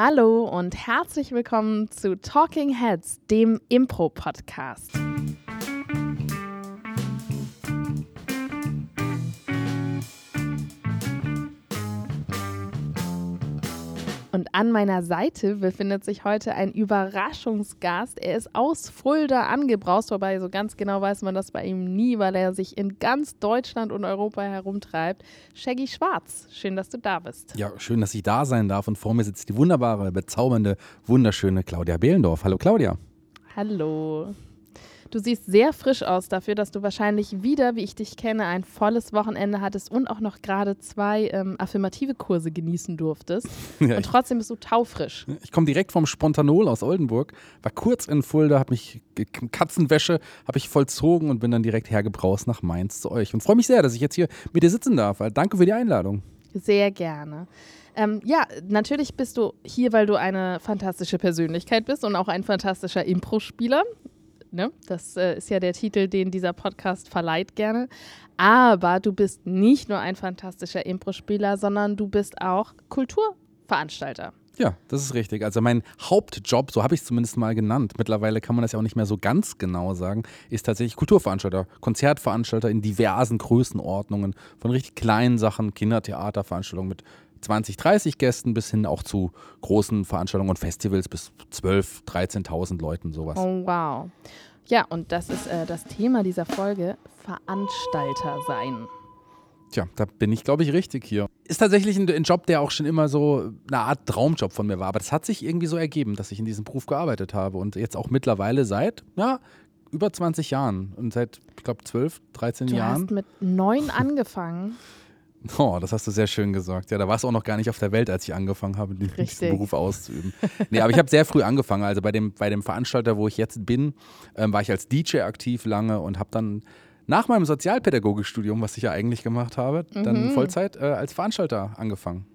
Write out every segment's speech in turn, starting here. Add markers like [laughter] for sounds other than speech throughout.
Hallo und herzlich willkommen zu Talking Heads, dem Impro-Podcast. Und an meiner Seite befindet sich heute ein Überraschungsgast. Er ist aus Fulda angebraust, wobei so ganz genau weiß man das bei ihm nie, weil er sich in ganz Deutschland und Europa herumtreibt. Shaggy Schwarz, schön, dass du da bist. Ja, schön, dass ich da sein darf. Und vor mir sitzt die wunderbare, bezaubernde, wunderschöne Claudia Behlendorf. Hallo Claudia. Hallo. Du siehst sehr frisch aus dafür, dass du wahrscheinlich wieder, wie ich dich kenne, ein volles Wochenende hattest und auch noch gerade zwei ähm, affirmative Kurse genießen durftest. [laughs] Ja, und trotzdem bist du taufrisch. Ich komme direkt vom Spontanol aus Oldenburg, war kurz in Fulda, habe mich Katzenwäsche habe ich vollzogen und bin dann direkt hergebraust nach Mainz zu euch und freue mich sehr, dass ich jetzt hier mit dir sitzen darf. Danke für die Einladung. Sehr gerne. Ähm, ja, natürlich bist du hier, weil du eine fantastische Persönlichkeit bist und auch ein fantastischer Impro-Spieler. Ne? Das äh, ist ja der Titel, den dieser Podcast verleiht gerne. Aber du bist nicht nur ein fantastischer Impro-Spieler, sondern du bist auch Kulturveranstalter. Ja, das ist richtig. Also mein Hauptjob, so habe ich es zumindest mal genannt, mittlerweile kann man das ja auch nicht mehr so ganz genau sagen, ist tatsächlich Kulturveranstalter, Konzertveranstalter in diversen Größenordnungen, von richtig kleinen Sachen, Kindertheaterveranstaltungen mit 20, 30 Gästen bis hin auch zu großen Veranstaltungen und Festivals bis 12, 13.000 Leuten, sowas. Oh, wow. Ja, und das ist äh, das Thema dieser Folge: Veranstalter sein. Tja, da bin ich, glaube ich, richtig hier. Ist tatsächlich ein, ein, Job, der auch schon immer so eine Art Traumjob von mir war. Aber das hat sich irgendwie so ergeben, dass ich in diesem Beruf gearbeitet habe. Und jetzt auch mittlerweile seit, ja, über 20 Jahren. Und seit, ich glaube, 12, 13 du Jahren. Du hast mit neun angefangen. Oh, das hast du sehr schön gesagt. Ja, da warst du auch noch gar nicht auf der Welt, als ich angefangen habe, diesen Beruf auszuüben. nee, aber ich habe sehr früh angefangen. Also bei dem, bei dem Veranstalter, wo ich jetzt bin, ähm, war ich als DJ aktiv lange und habe dann nach meinem Sozialpädagogikstudium, was ich ja eigentlich gemacht habe, mhm. dann Vollzeit äh, als Veranstalter angefangen.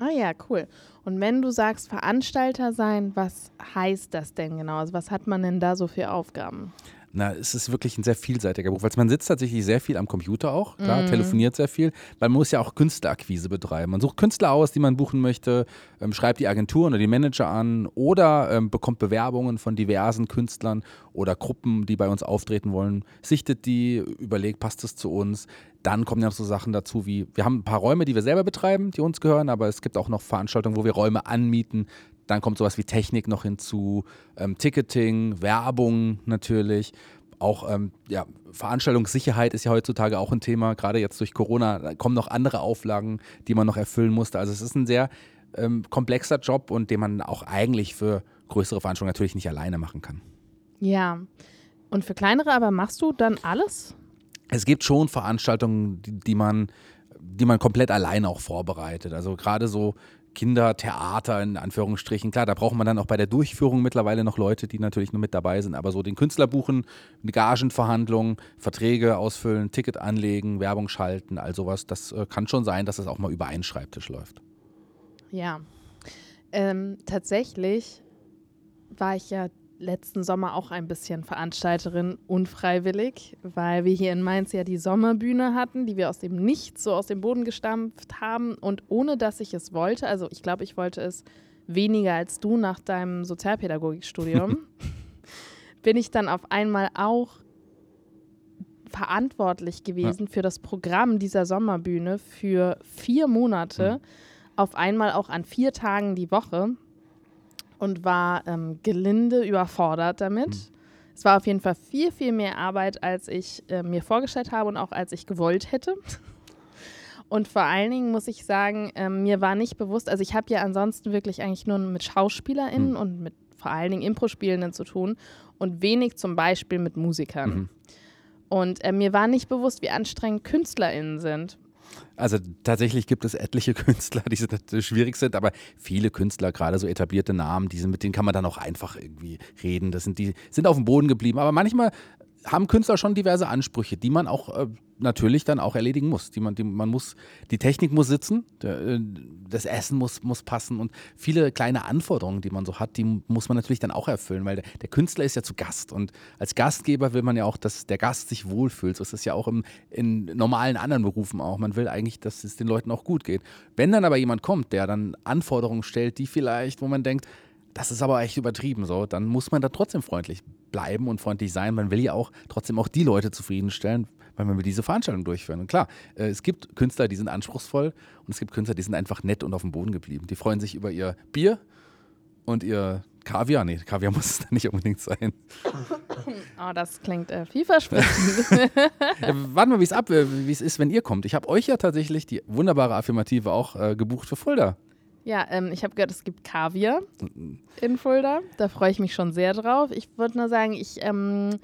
Ah ja, cool. Und wenn du sagst Veranstalter sein, was heißt das denn genau? Also was hat man denn da so für Aufgaben? Na, es ist wirklich ein sehr vielseitiger Beruf, weil man sitzt tatsächlich sehr viel am Computer auch, klar, mm. telefoniert sehr viel, man muss ja auch Künstlerakquise betreiben. Man sucht Künstler aus, die man buchen möchte, ähm, schreibt die Agenturen oder die Manager an oder ähm, bekommt Bewerbungen von diversen Künstlern oder Gruppen, die bei uns auftreten wollen, sichtet die, überlegt, passt es zu uns. Dann kommen ja noch so Sachen dazu wie, wir haben ein paar Räume, die wir selber betreiben, die uns gehören, aber es gibt auch noch Veranstaltungen, wo wir Räume anmieten, dann kommt sowas wie Technik noch hinzu, ähm, Ticketing, Werbung natürlich. Auch ähm, ja, Veranstaltungssicherheit ist ja heutzutage auch ein Thema. Gerade jetzt durch Corona da kommen noch andere Auflagen, die man noch erfüllen musste. Also es ist ein sehr ähm, komplexer Job und den man auch eigentlich für größere Veranstaltungen natürlich nicht alleine machen kann. Ja. Und für kleinere aber machst du dann alles? Es gibt schon Veranstaltungen, die, die man die man komplett alleine auch vorbereitet. Also gerade so Kindertheater in Anführungsstrichen. Klar, da braucht man dann auch bei der Durchführung mittlerweile noch Leute, die natürlich nur mit dabei sind, aber so den Künstler buchen, Gagenverhandlungen, Verträge ausfüllen, Ticket anlegen, Werbung schalten, all sowas, das äh, kann schon sein, dass das auch mal über einen Schreibtisch läuft. Ja, ähm, tatsächlich war ich ja letzten Sommer auch ein bisschen Veranstalterin unfreiwillig, weil wir hier in Mainz ja die Sommerbühne hatten, die wir aus dem Nichts so aus dem Boden gestampft haben und ohne dass ich es wollte, also ich glaube, ich wollte es weniger als du nach deinem Sozialpädagogikstudium, [laughs] bin ich dann auf einmal auch verantwortlich gewesen ja. für das Programm dieser Sommerbühne für vier Monate, mhm. auf einmal auch an vier Tagen die Woche und war ähm, gelinde überfordert damit. Mhm. Es war auf jeden Fall viel, viel mehr Arbeit, als ich äh, mir vorgestellt habe und auch als ich gewollt hätte. [laughs] Und vor allen Dingen muss ich sagen, äh, mir war nicht bewusst, also ich habe ja ansonsten wirklich eigentlich nur mit SchauspielerInnen mhm. und mit vor allen Dingen Impro-Spielenden zu tun und wenig zum Beispiel mit Musikern. Mhm. Und äh, mir war nicht bewusst, wie anstrengend KünstlerInnen sind. Also tatsächlich gibt es etliche [laughs] Künstler, die schwierig sind, aber viele Künstler, gerade so etablierte Namen, die sind, mit denen kann man dann auch einfach irgendwie reden. Das sind die sind auf dem Boden geblieben. Aber manchmal haben Künstler schon diverse Ansprüche, die man auch äh, natürlich dann auch erledigen muss. Die man, die, man muss, die Technik muss sitzen, der, äh, das Essen muss, muss passen und viele kleine Anforderungen, die man so hat, die muss man natürlich dann auch erfüllen, weil der, der Künstler ist ja zu Gast und als Gastgeber will man ja auch, dass der Gast sich wohlfühlt. So ist es ja auch im, in normalen anderen Berufen auch. Man will eigentlich, dass es den Leuten auch gut geht. Wenn dann aber jemand kommt, der dann Anforderungen stellt, die vielleicht, wo man denkt, das ist aber echt übertrieben so, dann muss man da trotzdem freundlich bleiben und freundlich sein. Man will ja auch trotzdem auch die Leute zufriedenstellen, weil man will diese Veranstaltung durchführen. Und klar, äh, es gibt Künstler, die sind anspruchsvoll und es gibt Künstler, die sind einfach nett und auf dem Boden geblieben. Die freuen sich über ihr Bier und ihr Kaviar. Nee, Kaviar [laughs] muss es dann nicht unbedingt sein. [laughs] Oh, das klingt äh, vielversprechend. [laughs] ja, warten wir, wie es ab, äh, wie es ist, wenn ihr kommt. Ich habe euch ja tatsächlich die wunderbare Affirmative auch äh, gebucht für Fulda. Ja, ähm, ich habe gehört, es gibt Kaviar in Fulda. Da freue ich mich schon sehr drauf. Ich würde nur sagen, ich ähm,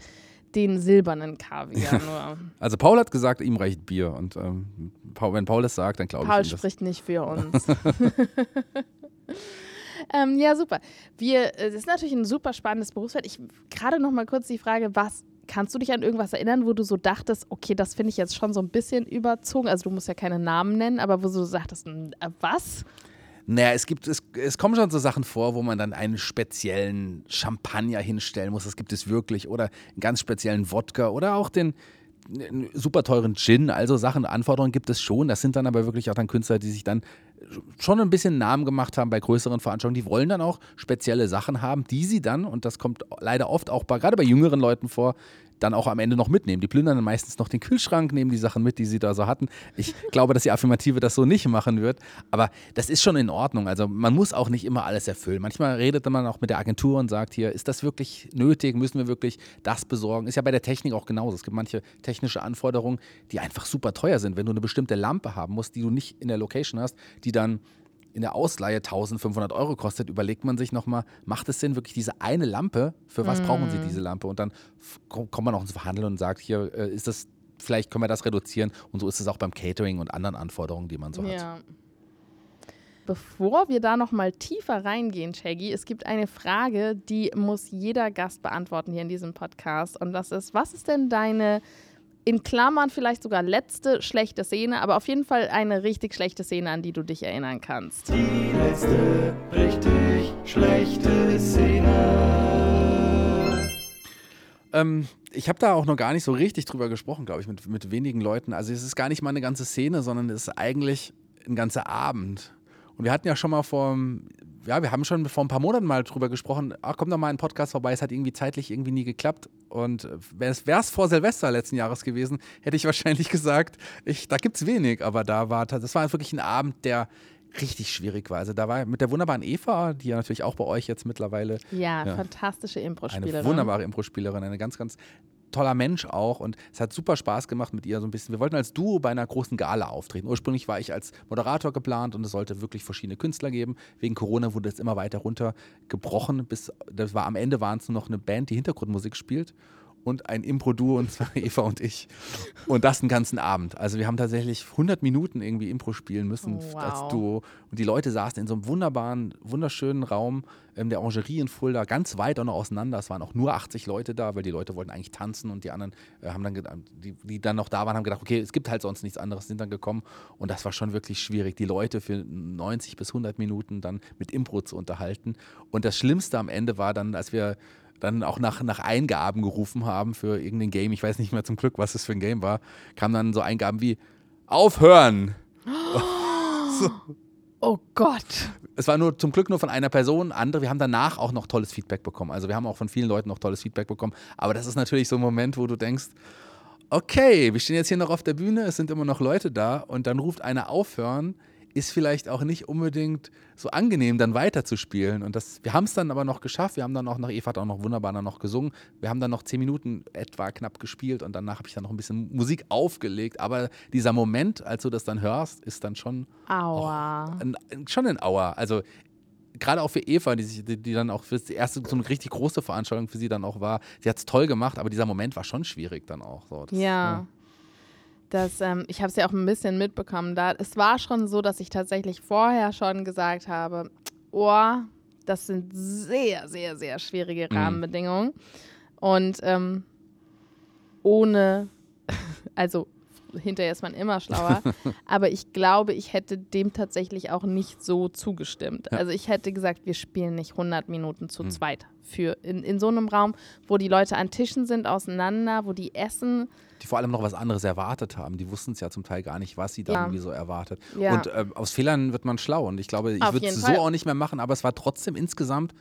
den silbernen Kaviar nur. Also Paul hat gesagt, ihm reicht Bier. Und ähm, Paul, wenn Paul das sagt, dann glaube ich Paul spricht nicht für [laughs] uns. ähm, ja, super. Wir, äh, das ist natürlich ein super spannendes Berufsfeld. Ich gerade noch mal kurz die Frage, was kannst du dich an irgendwas erinnern, wo du so dachtest, okay, das finde ich jetzt schon so ein bisschen überzogen. Also du musst ja keine Namen nennen, aber wo du sagtest, äh, was? Naja, es gibt, es, es kommen schon so Sachen vor, wo man dann einen speziellen Champagner hinstellen muss. Das gibt es wirklich. Oder einen ganz speziellen Wodka oder auch den super teuren Gin. Also Sachen, Anforderungen gibt es schon. Das sind dann aber wirklich auch dann Künstler, die sich dann schon ein bisschen Namen gemacht haben bei größeren Veranstaltungen. Die wollen dann auch spezielle Sachen haben, die sie dann, und das kommt leider oft auch bei, gerade bei jüngeren Leuten vor, dann auch am Ende noch mitnehmen. Die plündern dann meistens noch den Kühlschrank, nehmen die Sachen mit, die sie da so hatten. Ich [laughs] glaube, dass die Affirmative das so nicht machen wird, aber das ist schon in Ordnung. Also man muss auch nicht immer alles erfüllen. Manchmal redet man auch mit der Agentur und sagt hier, ist das wirklich nötig? Müssen wir wirklich das besorgen? Ist ja bei der Technik auch genauso. Es gibt manche technische Anforderungen, die einfach super teuer sind. Wenn du eine bestimmte Lampe haben musst, die du nicht in der Location hast, die dann in der Ausleihe 1500 Euro kostet, überlegt man sich nochmal, macht es Sinn, wirklich diese eine Lampe, für was mm. brauchen Sie diese Lampe? Und dann kommt man auch ins Verhandeln und sagt, hier äh, ist das, vielleicht können wir das reduzieren. Und so ist es auch beim Catering und anderen Anforderungen, die man so ja. hat. Bevor wir da nochmal tiefer reingehen, Shaggy, es gibt eine Frage, die muss jeder Gast beantworten hier in diesem Podcast. Und das ist, was ist denn deine in Klammern vielleicht sogar letzte schlechte Szene, aber auf jeden Fall eine richtig schlechte Szene, an die du dich erinnern kannst. Die letzte richtig schlechte Szene. Ähm, ich habe da auch noch gar nicht so richtig drüber gesprochen, glaube ich, mit, mit wenigen Leuten. Also es ist gar nicht mal eine ganze Szene, sondern es ist eigentlich ein ganzer Abend. Und wir hatten ja schon mal vor ja, wir haben schon vor ein paar Monaten mal drüber gesprochen, ach, komm doch mal ein Podcast vorbei, es hat irgendwie zeitlich irgendwie nie geklappt. Und wäre es vor Silvester letzten Jahres gewesen, hätte ich [laughs] wahrscheinlich gesagt, ich, da gibt es wenig. Aber da war, das war wirklich ein Abend, der richtig schwierig war. Also da war mit der wunderbaren Eva, die ja natürlich auch bei euch jetzt mittlerweile. Ja, ja fantastische Impro-Spielerin. Eine wunderbare Impro-Spielerin, eine ganz, ganz toller Mensch auch und es hat super Spaß gemacht mit ihr so ein bisschen. Wir wollten als Duo bei einer großen Gala auftreten. Ursprünglich war ich als Moderator geplant und es sollte wirklich verschiedene Künstler geben. Wegen Corona wurde es immer weiter runtergebrochen. Bis das war am Ende waren es nur noch eine Band, die Hintergrundmusik spielt und ein Impro-Duo und zwar [laughs] Eva und ich. Und das den ganzen Abend. Also wir haben tatsächlich 100 Minuten irgendwie Impro spielen müssen oh, wow. als Duo. Und die Leute saßen in so einem wunderbaren, wunderschönen Raum ähm, der Orangerie in Fulda, ganz weit auch noch auseinander. Es waren auch nur 80 Leute da, weil die Leute wollten eigentlich tanzen und die anderen äh, haben dann, die, die dann noch da waren, haben gedacht, okay, es gibt halt sonst nichts anderes, sind dann gekommen. Und das war schon wirklich schwierig, die Leute für 90 bis 100 Minuten dann mit Impro zu unterhalten. Und das Schlimmste am Ende war dann, als wir dann auch nach, nach Eingaben gerufen haben für irgendein Game, ich weiß nicht mehr zum Glück, was es für ein Game war, kamen dann so Eingaben wie Aufhören. [gasps] so. Oh Gott. Es war nur zum Glück nur von einer Person. Andere, wir haben danach auch noch tolles Feedback bekommen. Also wir haben auch von vielen Leuten noch tolles Feedback bekommen. Aber das ist natürlich so ein Moment, wo du denkst, okay, wir stehen jetzt hier noch auf der Bühne, es sind immer noch Leute da und dann ruft einer aufhören ist vielleicht auch nicht unbedingt so angenehm, dann weiterzuspielen. Und das, wir haben es dann aber noch geschafft. Wir haben dann auch noch, Eva hat auch noch wunderbar dann noch gesungen. Wir haben dann noch zehn Minuten etwa knapp gespielt und danach habe ich dann noch ein bisschen Musik aufgelegt. Aber dieser Moment, als du das dann hörst, ist dann schon. Aua. Ein, schon ein Aua. Also gerade auch für Eva, die, sich, die, die dann auch für die erste so eine richtig große Veranstaltung für sie dann auch war, sie hat es toll gemacht, aber dieser Moment war schon schwierig dann auch. So, das, ja. ja dass ähm, ich habe es ja auch ein bisschen mitbekommen. Da es war schon so, dass ich tatsächlich vorher schon gesagt habe, oh, das sind sehr, sehr, sehr schwierige mhm. Rahmenbedingungen. Mhm. Und ähm, ohne, [laughs] also hinterher ist man immer schlauer, [laughs] aber ich glaube, ich hätte dem tatsächlich auch nicht so zugestimmt. Ja. Also ich hätte gesagt, wir spielen nicht 100 Minuten zu Hm. zweit für in, in so einem Raum, wo die Leute an Tischen sind, auseinander, wo die essen. Die vor allem noch was anderes erwartet haben. Die wussten es ja zum Teil gar nicht, was sie da Ja. irgendwie so erwartet. Ja. Und ähm, aus Fehlern wird man schlau. Und ich glaube, ich würde es so Fall. auch nicht mehr machen, aber es war trotzdem insgesamt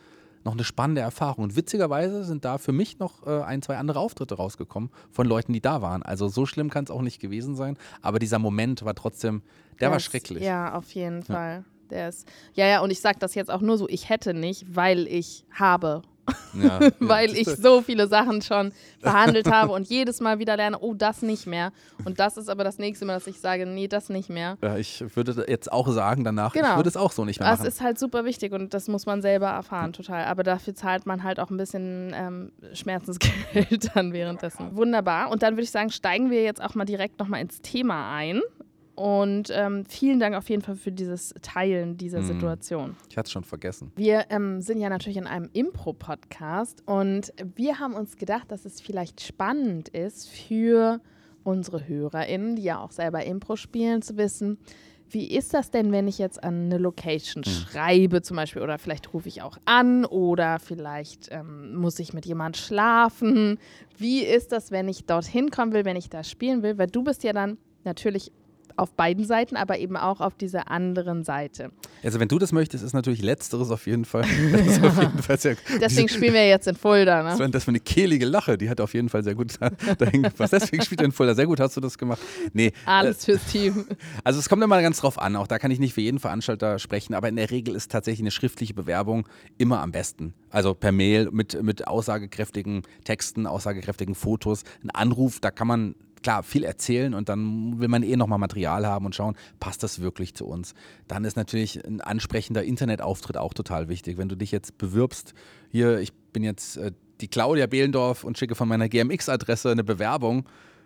noch eine spannende Erfahrung. Und witzigerweise sind da für mich noch äh, ein, zwei andere Auftritte rausgekommen von Leuten, die da waren. Also so schlimm kann es auch nicht gewesen sein. Aber dieser Moment war trotzdem, der war Das- schrecklich. Ja, auf jeden Fall. Der ist, ja, ja, und ich sage das jetzt auch nur so, ich hätte nicht, weil ich habe. Ja, [laughs] weil das ich so viele Sachen schon verhandelt habe und jedes Mal wieder lerne, oh, das nicht mehr. Und das ist aber das nächste Mal, dass ich sage, nee, das nicht mehr. Ja, ich würde jetzt auch sagen danach, ich Genau. würde es auch so nicht mehr Das machen. ist halt super wichtig und das muss man selber erfahren, total. Aber dafür zahlt man halt auch ein bisschen ähm, Schmerzensgeld [laughs] dann währenddessen. Wunderbar. Und dann würde ich sagen, steigen wir jetzt auch mal direkt nochmal ins Thema ein. Und ähm, vielen Dank auf jeden Fall für dieses Teilen dieser Mhm. Situation. ich hatte es schon vergessen. Wir ähm, sind ja natürlich in einem Impro-Podcast und wir haben uns gedacht, dass es vielleicht spannend ist für unsere HörerInnen, die ja auch selber Impro spielen, zu wissen, wie ist das denn, wenn ich jetzt an eine Location schreibe zum Beispiel oder vielleicht rufe ich auch an oder vielleicht ähm, muss ich mit jemand schlafen. Wie ist das, wenn ich dorthin kommen will, wenn ich da spielen will? Weil du bist ja dann natürlich auf beiden Seiten, aber eben auch auf dieser anderen Seite. Also wenn du das möchtest, ist natürlich Letzteres auf jeden Fall. [laughs] Ist auf jeden Fall sehr, Deswegen spielen wir jetzt in Fulda, Das ne? war, das war eine kehlige Lache, die hat auf jeden Fall sehr gut da- dahin gepasst. Deswegen spielt er in Fulda. Sehr gut hast du das gemacht. Nee, Alles fürs Team. [laughs] also es kommt immer ganz drauf an. Auch da kann ich nicht für jeden Veranstalter sprechen, aber in der Regel ist tatsächlich eine schriftliche Bewerbung immer am besten. Also per Mail mit, mit aussagekräftigen Texten, aussagekräftigen Fotos. Ein Anruf, da kann man klar viel erzählen und dann will man eh nochmal Material haben und schauen, passt das wirklich zu uns. Dann ist natürlich ein ansprechender Internetauftritt auch total wichtig. Wenn du dich jetzt bewirbst, hier, ich bin jetzt äh, die Claudia Behlendorf und schicke von meiner GMX-Adresse eine Bewerbung,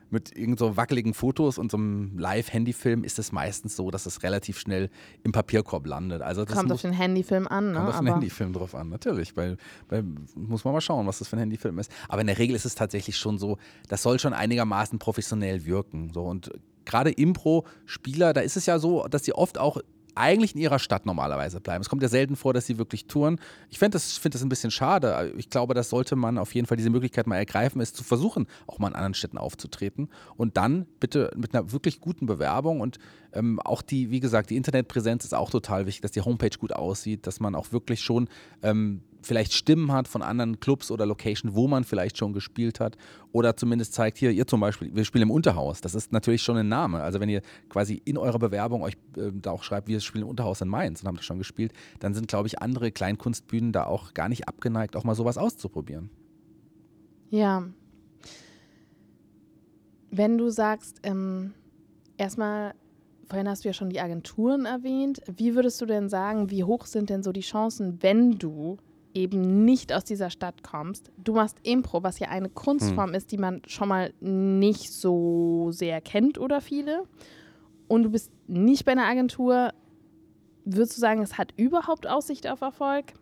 mit irgend so wackeligen Fotos und so einem Live-Handyfilm ist es meistens so, dass es relativ schnell im Papierkorb landet. Also das Kommt muss, auf den Handyfilm an, ne? kommt auf den Handyfilm drauf an, natürlich. Weil, weil muss man mal schauen, was das für ein Handyfilm ist. Aber in der Regel ist es tatsächlich schon so, das soll schon einigermaßen professionell wirken. So. Und gerade Impro-Spieler, da ist es ja so, dass sie oft auch eigentlich in ihrer Stadt normalerweise bleiben. Es kommt ja selten vor, dass sie wirklich touren. Ich finde das, find das ein bisschen schade. Ich glaube, das sollte man auf jeden Fall diese Möglichkeit mal ergreifen, es zu versuchen, auch mal in anderen Städten aufzutreten. Und dann bitte mit einer wirklich guten Bewerbung und ähm, auch die, wie gesagt, die Internetpräsenz ist auch total wichtig, dass die Homepage gut aussieht, dass man auch wirklich schon ähm, vielleicht Stimmen hat von anderen Clubs oder Locations, wo man vielleicht schon gespielt hat oder zumindest zeigt, hier, ihr zum Beispiel, wir spielen im Unterhaus. Das ist natürlich schon ein Name. Also wenn ihr quasi in eurer Bewerbung euch äh, da auch schreibt, wir spielen im Unterhaus in Mainz und haben das schon gespielt, dann sind, glaube ich, andere Kleinkunstbühnen da auch gar nicht abgeneigt, auch mal sowas auszuprobieren. ja. Wenn du sagst, ähm, erstmal, vorhin hast du ja schon die Agenturen erwähnt. Wie würdest du denn sagen, wie hoch sind denn so die Chancen, wenn du eben nicht aus dieser Stadt kommst? Du machst Impro, was ja eine Kunstform ist, die man schon mal nicht so sehr kennt oder viele. Und du bist nicht bei einer Agentur. Würdest du sagen, es hat überhaupt Aussicht auf Erfolg?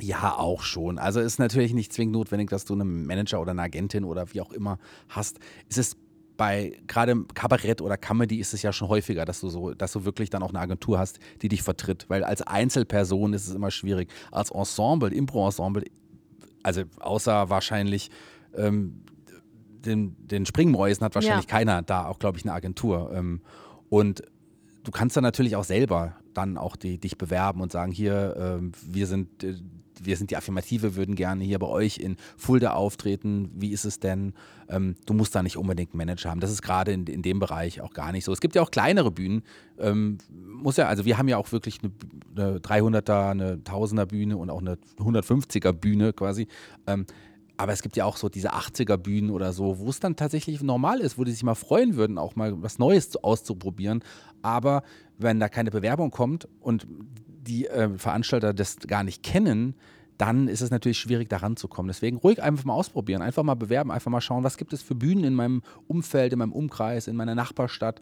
Ja, auch schon. Also ist natürlich nicht zwingend notwendig, dass du einen Manager oder eine Agentin oder wie auch immer hast. Es ist bei gerade Kabarett oder Comedy ist es ja schon häufiger, dass du so, dass du wirklich dann auch eine Agentur hast, die dich vertritt. Weil als Einzelperson ist es immer schwierig. Als Ensemble, Impro-Ensemble, also außer wahrscheinlich ähm, den, den Springmäusen hat wahrscheinlich Ja. keiner da auch, glaube ich, eine Agentur. Ähm, und du kannst dann natürlich auch selber dann auch die, dich bewerben und sagen, hier, ähm, wir sind, äh, wir sind die Affirmative, würden gerne hier bei euch in Fulda auftreten. Wie ist es denn? Ähm, du musst da nicht unbedingt einen Manager haben. Das ist gerade in, in dem Bereich auch gar nicht so. Es gibt ja auch kleinere Bühnen. Ähm, muss ja, also wir haben ja auch wirklich eine, eine 300er, eine 1000er Bühne und auch eine 150er Bühne quasi. Ähm, aber es gibt ja auch so diese 80er Bühnen oder so, wo es dann tatsächlich normal ist, wo die sich mal freuen würden, auch mal was Neues zu- auszuprobieren. Aber wenn da keine Bewerbung kommt und die äh, Veranstalter das gar nicht kennen, dann ist es natürlich schwierig, da ranzukommen. Deswegen ruhig einfach mal ausprobieren, einfach mal bewerben, einfach mal schauen, was gibt es für Bühnen in meinem Umfeld, in meinem Umkreis, in meiner Nachbarstadt.